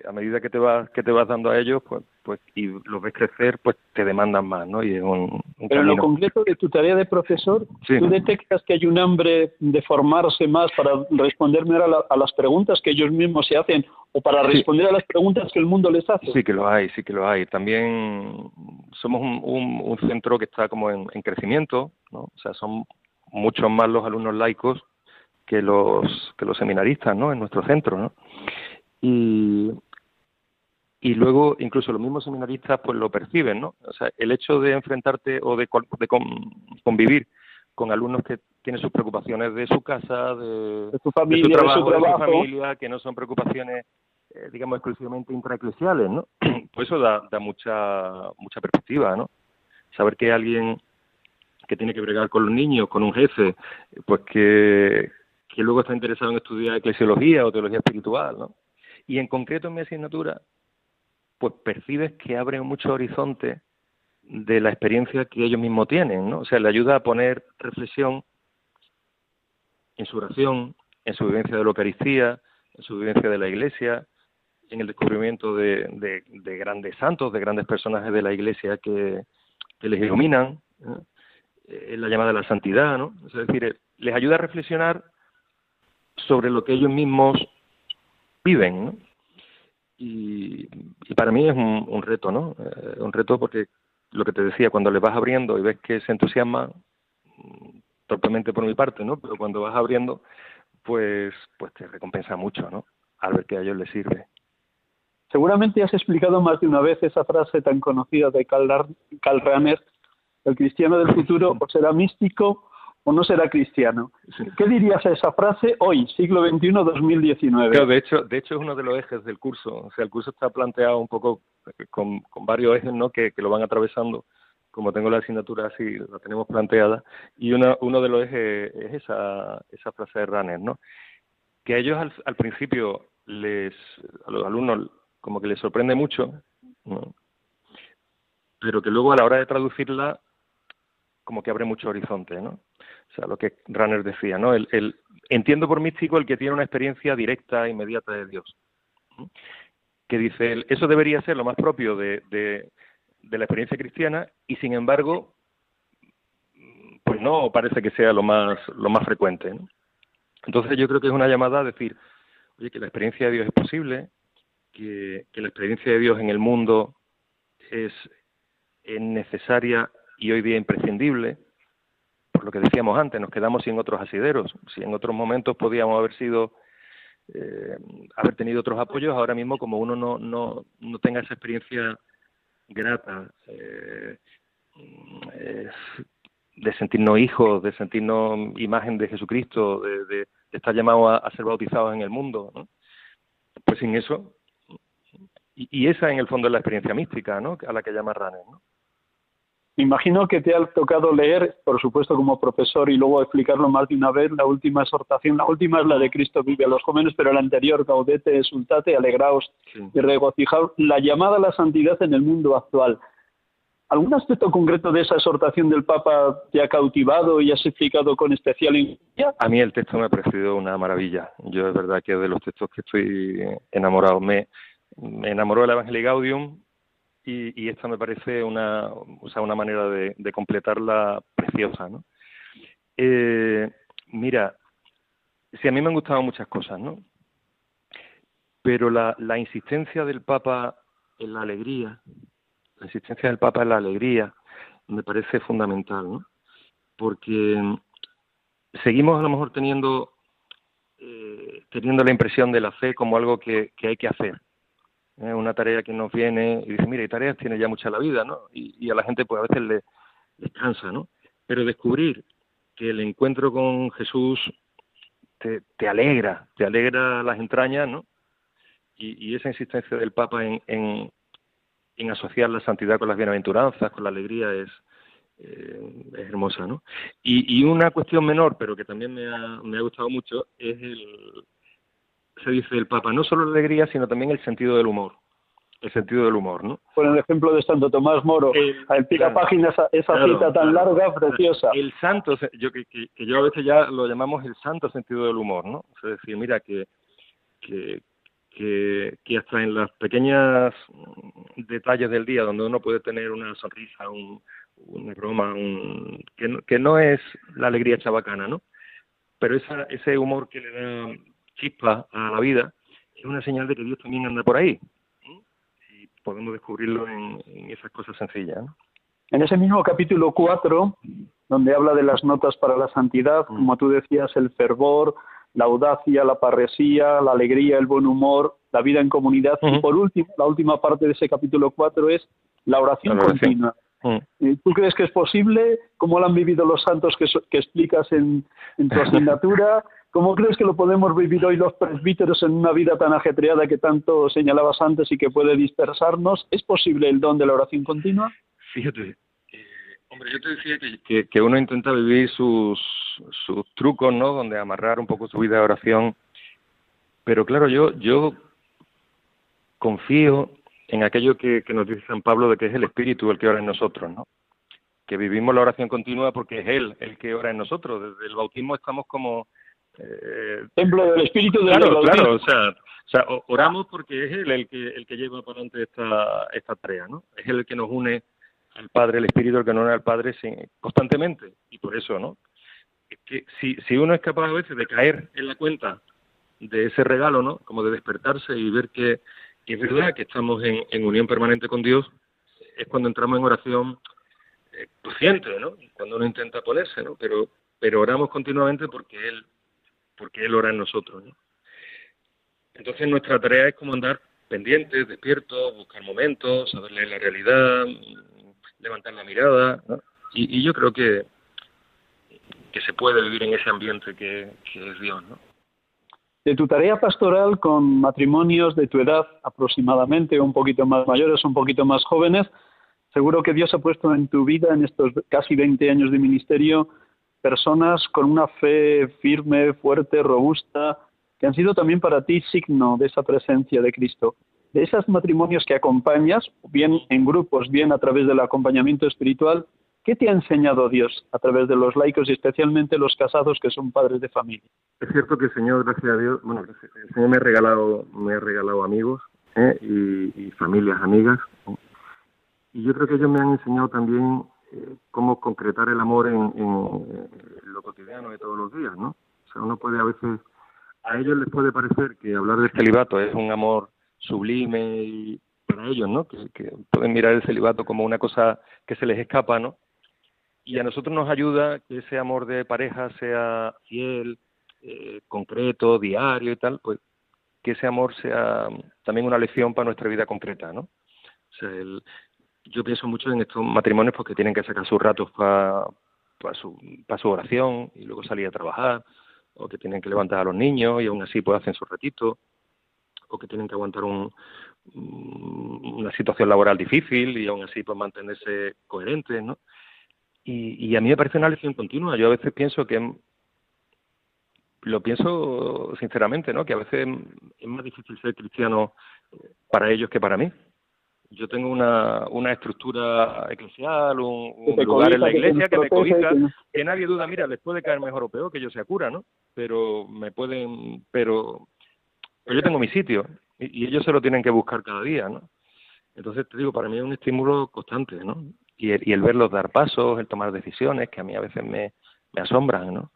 S3: a medida que te vas que te vas dando a ellos, pues, pues y los ves crecer, pues te demandan más, ¿no? Y es un,
S2: Pero en lo concreto de tu tarea de profesor, ¿tú detectas que hay un hambre de formarse más para responder mejor a, las preguntas que ellos mismos se hacen o para responder a las preguntas que el mundo les hace?
S3: Sí que lo hay, sí que lo hay. También somos un, un, centro que está como en, en crecimiento, ¿no? O sea, son muchos más los alumnos laicos que los que los seminaristas, ¿no? En nuestro centro, ¿no? Y, y luego incluso los mismos seminaristas pues lo perciben, ¿no? O sea, el hecho de enfrentarte o de, convivir con alumnos que tienen sus preocupaciones de su casa, de,
S2: su familia, de su, trabajo, de su,
S3: familia, que no son preocupaciones, eh, digamos, exclusivamente intraeclesiales, ¿no? (clears throat) Pues eso da, da mucha mucha perspectiva, ¿no? Saber que alguien que tiene que bregar con los niños, con un jefe, pues que, que luego está interesado en estudiar eclesiología o teología espiritual, ¿no? Y en concreto en mi asignatura, pues percibes que abre mucho horizonte de la experiencia que ellos mismos tienen, ¿no? O sea, le ayuda a poner reflexión en su oración, en su vivencia de la Eucaristía, en su vivencia de la Iglesia, en el descubrimiento de, de, grandes santos, de grandes personajes de la Iglesia que, les iluminan, en la llamada a la santidad, ¿no? Es decir, les ayuda a reflexionar sobre lo que ellos mismos viven, ¿no? Y, para mí es un, reto, ¿no? Eh, un reto porque lo que te decía, cuando le vas abriendo y ves que se entusiasma, mm, torpemente por mi parte, ¿no? Pero cuando vas abriendo, pues, pues te recompensa mucho, ¿no? Al ver que a ellos les sirve.
S2: Seguramente has explicado más de una vez esa frase tan conocida de Karl Rahner, el cristiano del futuro o será místico o no será cristiano. ¿Qué dirías a esa frase hoy, siglo XXI, 2019?
S3: de hecho, de hecho es uno de los ejes del curso. O sea, el curso está planteado un poco con, varios ejes, ¿no? Que, lo van atravesando. Como tengo la asignatura así, la tenemos planteada. Y uno, uno de los ejes es esa, esa frase de Runner, ¿no? Que a ellos al, principio les, a los alumnos como que les sorprende mucho, pero que luego a la hora de traducirla como que abre mucho horizonte, ¿no? O sea, lo que Runner decía, ¿no? El, entiendo por místico el que tiene una experiencia directa, e inmediata de Dios. que dice, eso debería ser lo más propio de, la experiencia cristiana y sin embargo, pues no parece que sea lo más, lo más frecuente. Entonces yo creo que es una llamada a decir, oye, que la experiencia de Dios es posible, que, la experiencia de Dios en el mundo es, es necesaria y hoy día imprescindible, lo que decíamos antes, nos quedamos sin otros asideros. Si en otros momentos podíamos haber sido eh, haber tenido otros apoyos, ahora mismo como uno no, no, no tenga esa experiencia grata eh, de sentirnos hijos, de sentirnos imagen de Jesucristo, de, estar llamados a, ser bautizados en el mundo, pues sin eso, y, y, esa en el fondo es la experiencia mística ¿no? a la que llama Ranes. ¿no?
S2: Me imagino que te ha tocado leer, por supuesto como profesor, y luego explicarlo más de una vez, la última exhortación. La última es la de Cristo vive a los jóvenes, pero la anterior, gaudete, exultate, alegraos y regocijaos, la llamada a la santidad en el mundo actual. ¿Algún aspecto concreto de esa exhortación del Papa te ha cautivado y has explicado con especial
S3: interés? A mí el texto me ha parecido una maravilla. Yo es verdad que de los textos que estoy enamorado. Me, me enamoró el Evangelio Gaudium, y, esta me parece una, o sea, una manera de, completarla preciosa, ¿no? Eh, mira, sí, a mí me han gustado muchas cosas, ¿no? Pero la, la insistencia del Papa en la alegría, la insistencia del Papa en la alegría, me parece fundamental, ¿no? Porque seguimos a lo mejor teniendo, eh, teniendo la impresión de la fe como algo que hay que hacer, es una tarea que nos viene y dice, mira, y tareas tiene ya mucha la vida, ¿no? Y, a la gente pues a veces le, le, cansa, ¿no? Pero descubrir que el encuentro con Jesús te, te alegra, te alegra las entrañas, ¿no? Y, esa insistencia del Papa en, en, en, asociar la santidad con las bienaventuranzas, con la alegría, es, eh, es hermosa, ¿no? Y, y, una cuestión menor, pero que también me ha, me ha gustado mucho, es el, se dice el Papa, no solo la alegría, sino también el sentido del humor. El sentido del humor, ¿no?
S2: Por el ejemplo de Santo Tomás Moro, el, pica página esa, cita tan larga, preciosa.
S3: El santo, yo, que, que, yo a veces ya lo llamamos el santo sentido del humor, ¿no? Es decir, mira, que, que, que, hasta en las pequeñas detalles del día donde uno puede tener una sonrisa, un, una broma, un, que, no, que no es la alegría chabacana, ¿no? Pero esa, ese humor que le da chispa a la vida, es una señal de que Dios también anda por ahí. Y podemos descubrirlo en, esas cosas sencillas.
S2: En ese mismo capítulo 4, donde habla de las notas para la santidad, mm. como tú decías, el fervor, la audacia, la parresía, la alegría, el buen humor, la vida en comunidad. Y por último, la última parte de ese capítulo 4 es la oración, continua. Mm. ¿Tú crees que es posible? ¿Cómo lo han vivido los santos que, que explicas en, en tu (laughs) asignatura? ¿Cómo crees que lo podemos vivir hoy los presbíteros en una vida tan ajetreada que tanto señalabas antes y que puede dispersarnos? ¿Es posible el don de la oración continua?
S3: Fíjate, eh, hombre, yo te decía que, que, uno intenta vivir sus, sus trucos, ¿no? Donde amarrar un poco su vida de oración. Pero claro, yo, yo confío en aquello que, que, nos dice San Pablo de que es el Espíritu el que ora en nosotros, ¿no? Que vivimos la oración continua porque es Él el que ora en nosotros. Desde el bautismo estamos como
S2: eh, Templo del Espíritu de
S3: Claro, claro, o sea, o sea, oramos porque es Él el que, el que lleva para adelante esta, esta tarea, ¿no? Es Él el que nos une al Padre, el Espíritu el que nos une al Padre constantemente. Y por eso, ¿no? que si, si uno es capaz a veces de caer en la cuenta de ese regalo, ¿no? Como de despertarse y ver que, es verdad que estamos en, en, unión permanente con Dios, es cuando entramos en oración eh, consciente, ¿no? Cuando uno intenta ponerse, ¿no? Pero, pero oramos continuamente porque Él porque Él ora en nosotros. ¿no? Entonces nuestra tarea es como andar pendientes, despiertos, buscar momentos, saber leer la realidad, levantar la mirada, ¿no? y, yo creo que, que se puede vivir en ese ambiente que, es Dios. ¿no?
S2: De tu tarea pastoral con matrimonios de tu edad aproximadamente, un poquito más mayores, un poquito más jóvenes, seguro que Dios ha puesto en tu vida, en estos casi 20 años de ministerio, personas con una fe firme, fuerte, robusta, que han sido también para ti signo de esa presencia de Cristo. De esos matrimonios que acompañas, bien en grupos, bien a través del acompañamiento espiritual, ¿qué te ha enseñado Dios a través de los laicos y especialmente los casados que son padres de familia?
S3: Es cierto que el Señor, gracias a Dios, bueno, el Señor me ha regalado, me ha regalado amigos, ¿eh? y, familias, amigas. Y yo creo que ellos me han enseñado también cómo concretar el amor en, lo cotidiano de todos los días, ¿no? O sea, uno puede a veces, a ellos les puede parecer que hablar del celibato es un amor sublime para ellos, ¿no? Que, pueden mirar el celibato como una cosa que se les escapa, ¿no? Y a nosotros nos ayuda que ese amor de pareja sea fiel, eh, concreto, diario y tal, pues que ese amor sea también una lección para nuestra vida concreta, ¿no? O sea, yo pienso mucho en estos matrimonios porque tienen que sacar sus ratos para su, su oración y luego salir a trabajar, o que tienen que levantar a los niños y aún así pues hacen su ratito, o que tienen que aguantar un, una situación laboral difícil y aún así pues mantenerse coherentes, ¿no? Y, y a mí me parece una lección continua. Yo a veces pienso que lo pienso sinceramente, ¿no? Que a veces es más difícil ser cristiano para ellos que para mí. Yo tengo una, una estructura eclesial, un, lugar en la iglesia que, me cobija, que, nadie duda, mira, les puede caer mejor o peor que yo sea cura, ¿no? Pero me pueden, pero, yo tengo mi sitio y, ellos se lo tienen que buscar cada día, ¿no? Entonces te digo, para mí es un estímulo constante, ¿no? Y el, y el verlos dar pasos, el tomar decisiones, que a mí a veces me, me asombran, ¿no?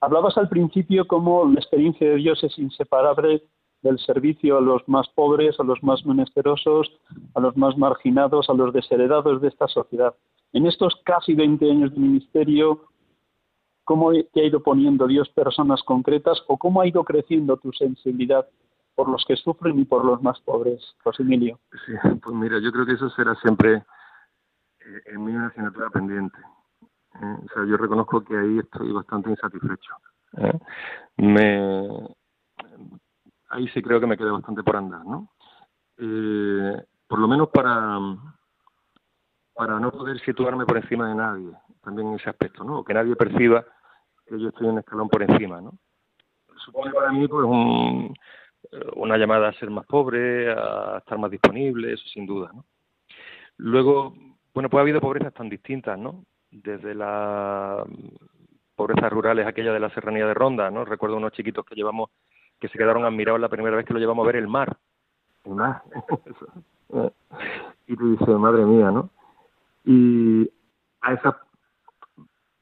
S2: Hablabas al principio cómo la experiencia de Dios es inseparable del servicio a los más pobres, a los más menesterosos, a los más marginados, a los desheredados de esta sociedad. En estos casi 20 años de ministerio, ¿cómo te ha ido poniendo Dios personas concretas o cómo ha ido creciendo tu sensibilidad por los que sufren y por los más pobres, José Emilio?
S3: Sí, (laughs) pues mira, yo creo que eso será siempre eh, en mi asignatura pendiente. Eh, o sea, yo reconozco que ahí estoy bastante insatisfecho. ¿eh? Me, ahí sí creo que me queda bastante por andar, ¿no? Eh, por lo menos para, para no poder situarme por encima de nadie, también en ese aspecto, ¿no? Que nadie perciba que yo estoy un escalón por encima, ¿no? Supone para mí, pues, un, una llamada a ser más pobre, a estar más disponible, eso sin duda, ¿no? Luego, bueno, pues ha habido pobrezas tan distintas, ¿no? desde las pobrezas rurales, aquella de la serranía de Ronda, ¿no? Recuerdo unos chiquitos que llevamos, que se quedaron admirados la primera vez que lo llevamos a ver el mar. El mar. (laughs) y tú dices, madre mía, ¿no? Y a esa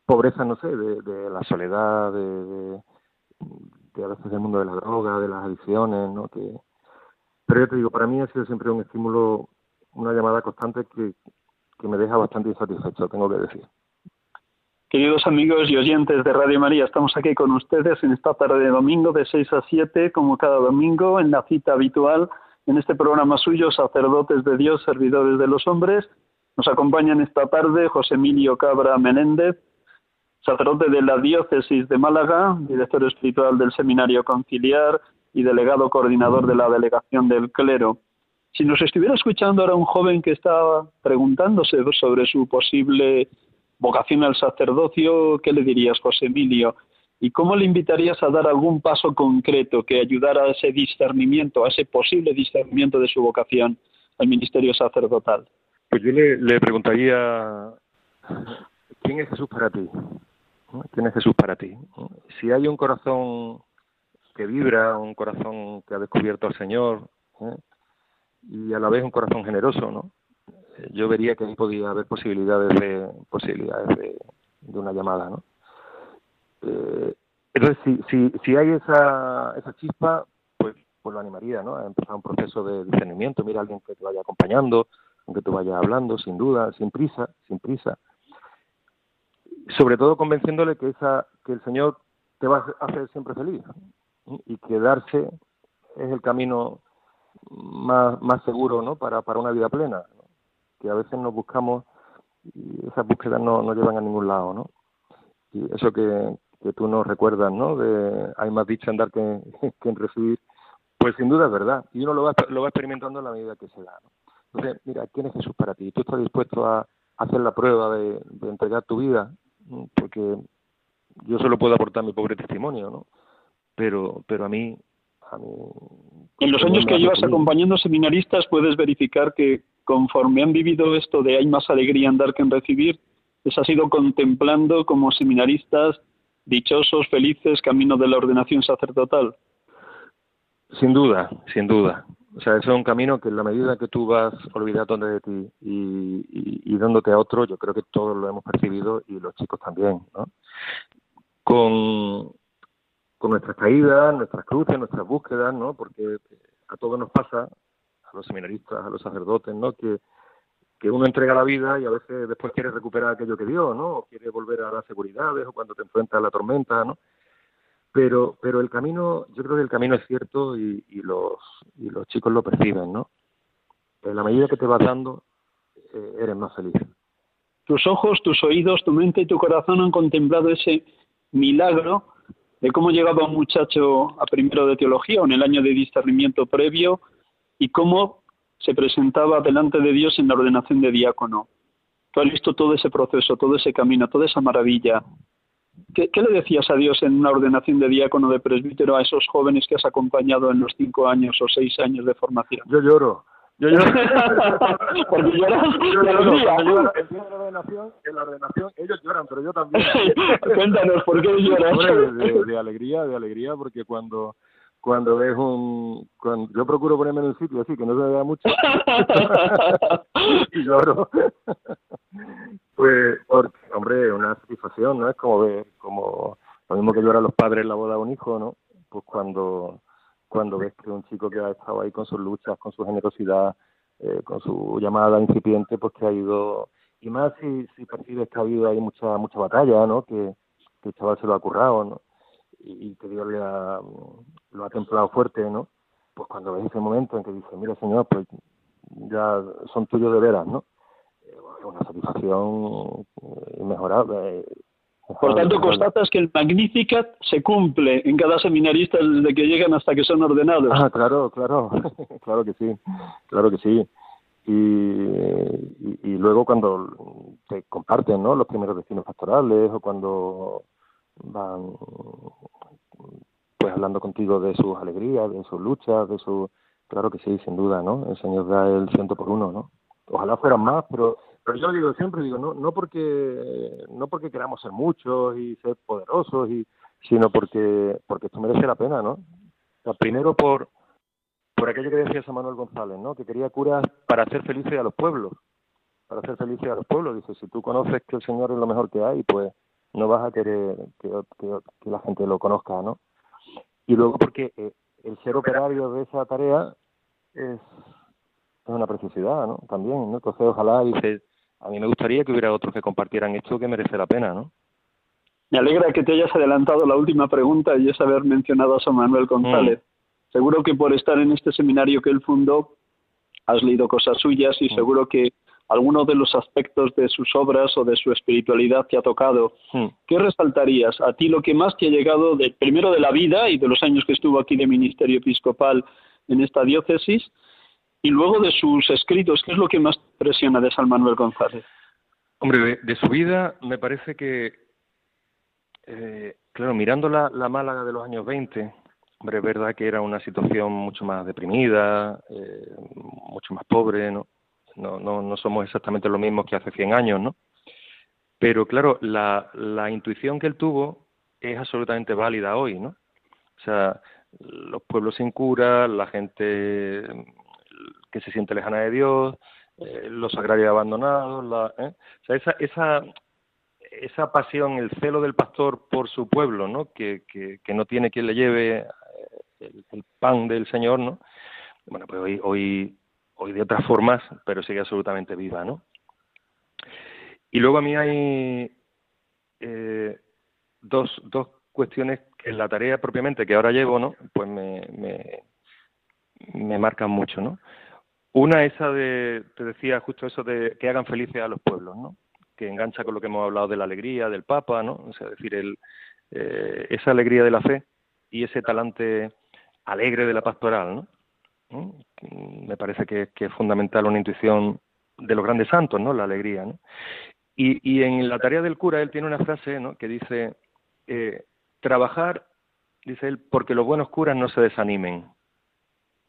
S3: pobreza, no sé, de, la soledad, de, de, a veces del mundo de la droga, de las adicciones, ¿no? Que, pero yo te digo, para mí ha sido siempre un estímulo, una llamada constante que, que me deja bastante insatisfecho, tengo que decir.
S2: Queridos amigos y oyentes de Radio María, estamos aquí con ustedes en esta tarde de domingo de 6 a 7, como cada domingo, en la cita habitual, en este programa suyo, Sacerdotes de Dios, Servidores de los Hombres. Nos acompañan esta tarde José Emilio Cabra Menéndez, sacerdote de la Diócesis de Málaga, director espiritual del Seminario Conciliar y delegado coordinador de la Delegación del Clero. Si nos estuviera escuchando ahora un joven que estaba preguntándose sobre su posible vocación al sacerdocio, ¿qué le dirías, José Emilio? ¿Y cómo le invitarías a dar algún paso concreto que ayudara a ese discernimiento, a ese posible discernimiento de su vocación al ministerio sacerdotal?
S3: Pues yo le, preguntaría, ¿quién es Jesús para ti? ¿Quién es Jesús para ti? Si hay un corazón que vibra, un corazón que ha descubierto al Señor, ¿eh? y a la vez un corazón generoso, ¿no? Yo vería que ahí podía haber posibilidades de posibilidades de, una llamada, ¿no? Eh, entonces, si, si, si hay esa, esa chispa, pues, pues lo animaría, ¿no? A empezar un proceso de discernimiento, mira a alguien que te vaya acompañando, aunque tú vayas hablando, sin duda, sin prisa, sin prisa. Sobre todo convenciéndole que esa que el Señor te va a hacer siempre feliz y que darse es el camino más, más seguro ¿no? para, para una vida plena, que a veces nos buscamos y esas búsquedas no, no llevan a ningún lado. ¿no? Y eso que, que tú nos recuerdas, ¿no? de hay más dicha en dar que, (laughs) que en recibir, pues sin duda es verdad, y uno lo va, lo va experimentando en la medida que se da. ¿no? Entonces, mira, ¿quién es Jesús para ti? ¿Tú estás dispuesto a hacer la prueba de, de entregar tu vida? Porque yo solo puedo aportar mi pobre testimonio, ¿no? Pero, pero a mí
S2: en los años que llevas acompañando seminaristas puedes verificar que conforme han vivido esto de hay más alegría en dar que en recibir, les has ido contemplando como seminaristas dichosos, felices, camino de la ordenación sacerdotal.
S3: Sin duda, sin duda. O sea, eso es un camino que en la medida que tú vas olvidándote de ti y, y, dándote a otro, yo creo que todos lo hemos percibido y los chicos también, ¿no? Con, nuestras caídas, nuestras cruces, nuestras búsquedas, ¿no? Porque a todos nos pasa, a los seminaristas, a los sacerdotes, ¿no? Que, que uno entrega la vida y a veces después quiere recuperar aquello que dio, ¿no? O quiere volver a las seguridades o cuando te enfrentas a la tormenta, ¿no? Pero, pero el camino, yo creo que el camino es cierto y, y los, y los chicos lo perciben, ¿no? En la medida que te vas dando, eh, eres más feliz.
S2: Tus ojos, tus oídos, tu mente y tu corazón han contemplado ese milagro de cómo llegaba un muchacho a primero de teología o en el año de discernimiento previo y cómo se presentaba delante de Dios en la ordenación de diácono. Tú has visto todo ese proceso, todo ese camino, toda esa maravilla. ¿Qué, le decías a Dios en una ordenación de diácono, de presbítero, a esos jóvenes que has acompañado en los cinco años o seis años de formación?
S3: Yo lloro. Yo lloro. (laughs)
S2: Porque lloras
S3: yo día de la ordenación, en la ordenación ellos lloran, pero yo también. (laughs)
S2: Cuéntanos, ¿por qué lloras?
S3: de, de alegría, de alegría, porque cuando cuando ves un... Cuando, yo procuro ponerme en un sitio así, que no se vea mucho, (laughs) y lloro. pues, porque, hombre, una satisfacción, ¿no? Es como ver, como lo mismo que lloran los padres en la boda de un hijo, ¿no? Pues cuando, cuando ves que un chico que ha estado ahí con sus luchas, con su generosidad, eh, con su llamada incipiente, pues que ha ido... Y más si, si percibes que ha habido ahí mucha mucha batalla, ¿no? Que, que el chaval se lo ha currado, ¿no? y, que Dios le ha, lo ha templado fuerte, ¿no? Pues cuando ves ese momento en que dice, mira Señor, pues ya son tuyos de veras, ¿no? Eh, una satisfacción eh, inmejorable.
S2: Por tanto, constatas que el Magnificat se cumple en cada seminarista desde que llegan hasta que son ordenados.
S3: Ah, claro, claro, (laughs) claro que sí, claro que sí. Y, y, y, luego cuando te comparten ¿no? los primeros destinos pastorales o cuando van pues hablando contigo de sus alegrías, de sus luchas, de su claro que sí, sin duda, ¿no? El Señor da el ciento por uno, ¿no? Ojalá fueran más, pero pero yo digo siempre digo no no porque no porque queramos ser muchos y ser poderosos y sino porque porque esto merece la pena, ¿no? Primero por por aquello que decía San Manuel González, ¿no? Que quería curas para hacer felices a los pueblos, para hacer felices a los pueblos. Dice, si tú conoces que el Señor es lo mejor que hay, pues no vas a querer que, la gente lo conozca, ¿no? Y luego porque eh, el ser operario de esa tarea es, una preciosidad, ¿no? También, ¿no? Entonces, ojalá, dice, a mí me gustaría que hubiera otros que compartieran esto que merece la pena, ¿no?
S2: Me alegra que te hayas adelantado la última pregunta y es haber mencionado a San Manuel González. Mm. Seguro que por estar en este seminario que él fundó, has leído cosas suyas y mm. seguro que alguno de los aspectos de sus obras o de su espiritualidad te ha tocado. Hmm. ¿Qué resaltarías? A ti lo que más te ha llegado, de, primero de la vida y de los años que estuvo aquí de ministerio episcopal en esta diócesis, y luego de sus escritos, ¿qué es lo que más te impresiona de San Manuel González?
S3: Hombre, de, su vida me parece que, eh, claro, mirando la, Málaga de los años 20, hombre, es verdad que era una situación mucho más deprimida, eh, mucho más pobre, ¿no? no, no, no somos exactamente lo mismo que hace 100 años, ¿no? Pero claro, la, la intuición que él tuvo es absolutamente válida hoy, ¿no? O sea, los pueblos sin cura, la gente que se siente lejana de Dios, eh, los agrarios abandonados, la, ¿eh? esa, esa, esa pasión, el celo del pastor por su pueblo, ¿no? Que, que, no tiene quien le lleve eh, el, pan del Señor, ¿no? Bueno, pues hoy, hoy hoy de otras formas, pero sigue absolutamente viva, ¿no? Y luego a mí hay dos, dos cuestiones que en la tarea propiamente que ahora llevo, ¿no? Pues me, me, me marcan mucho, ¿no? Una esa de, te decía justo eso de que hagan felices a los pueblos, ¿no? Que engancha con lo que hemos hablado de la alegría del Papa, ¿no? O sea, decir, el, eh, esa alegría de la fe y ese talante alegre de la pastoral, ¿no? Me parece que, es fundamental una intuición de los grandes santos, ¿no? La alegría, ¿no? Y, y en la tarea del cura él tiene una frase, ¿no? Que dice, eh, trabajar, dice él, porque los buenos curas no se desanimen.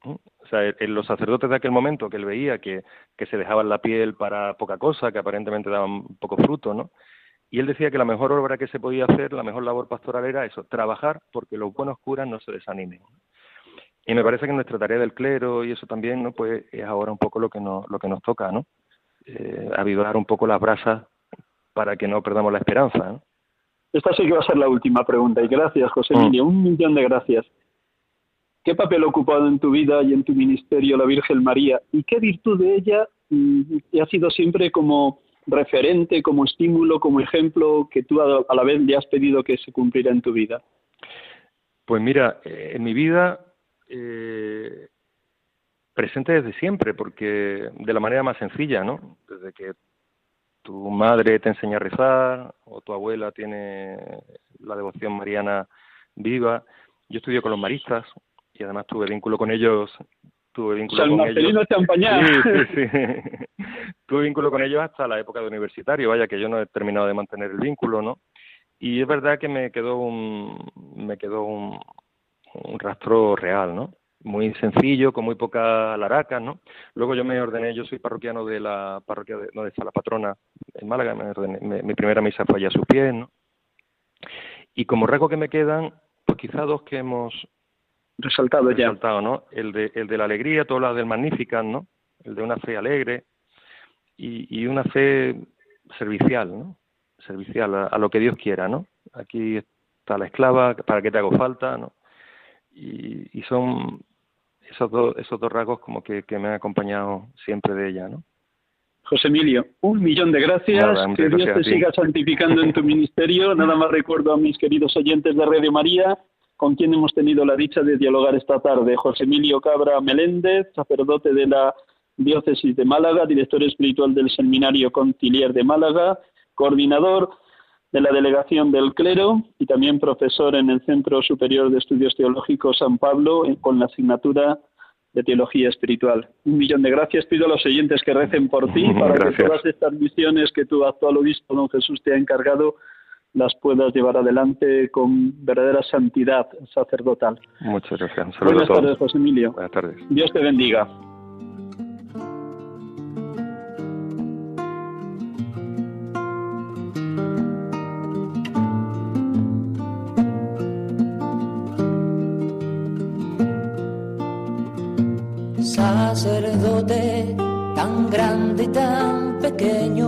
S3: O sea, los sacerdotes de aquel momento que él veía que, que se dejaban la piel para poca cosa, que aparentemente daban poco fruto, ¿no? Y él decía que la mejor obra que se podía hacer, la mejor labor pastoral era eso, trabajar porque los buenos curas no se desanimen. Y me parece que nuestra tarea del clero y eso también, ¿no? Pues es ahora un poco lo que nos, lo que nos toca, ¿no? Eh, avivar un poco las brasas para que no perdamos la esperanza. ¿no?
S2: Esta sí que va a ser la última pregunta. Y gracias, José mm. Emilio. Un millón de gracias. ¿Qué papel ha ocupado en tu vida y en tu ministerio la Virgen María? ¿Y qué virtud de ella mm, ha sido siempre como referente, como estímulo, como ejemplo que tú a la vez le has pedido que se cumpliera en tu vida?
S3: Pues mira, eh, en mi vida eh, presente desde siempre, porque de la manera más sencilla, ¿no? Desde que tu madre te enseña a rezar o tu abuela tiene la devoción mariana viva. Yo estudié con los maristas y además tuve vínculo con ellos. Tuve vínculo con ellos. Sí, sí, (laughs) sí. (laughs) tuve vínculo con ellos hasta la época de universitario, vaya que yo no he terminado de mantener el vínculo, ¿no? Y es verdad que me quedó un me quedó un, un rastro real, ¿no? Muy sencillo, con muy poca laraca, ¿no? Luego yo me ordené, yo soy parroquiano de la parroquia de, no, de la Patrona en Málaga, me mi primera misa fue allá a su pie, ¿no? Y como rasgo que me quedan, pues quizá dos que hemos
S2: resaltado,
S3: resaltado ¿no? El de, el de la alegría, todo lo del Magnificat, ¿no? El de una fe alegre y, y una fe servicial, ¿no? Servicial a, a, lo que Dios quiera, ¿no? Aquí está la esclava, para qué te hago falta, ¿no? y, son esos dos, esos dos rasgos como que, me han acompañado siempre de ella, ¿no?
S2: José Emilio, un millón de gracias. que Dios te siga santificando en tu ministerio. (laughs) Nada más recuerdo a mis queridos oyentes de Radio María, con quien hemos tenido la dicha de dialogar esta tarde. José Emilio Cabra Meléndez, sacerdote de la Diócesis de Málaga, director espiritual del Seminario Conciliar de Málaga, coordinador de la Delegación del Clero y también profesor en el Centro Superior de Estudios Teológicos San Pablo con la asignatura de Teología Espiritual. Un millón de gracias. Pido a los oyentes que recen por ti (laughs) para que todas estas misiones que tu actual obispo, don Jesús, te ha encargado las puedas llevar adelante con verdadera santidad sacerdotal.
S3: Muchas gracias.
S2: Buenas tardes, José Emilio.
S3: Buenas tardes.
S2: Dios te bendiga.
S4: sacerdote tan grande y tan pequeño,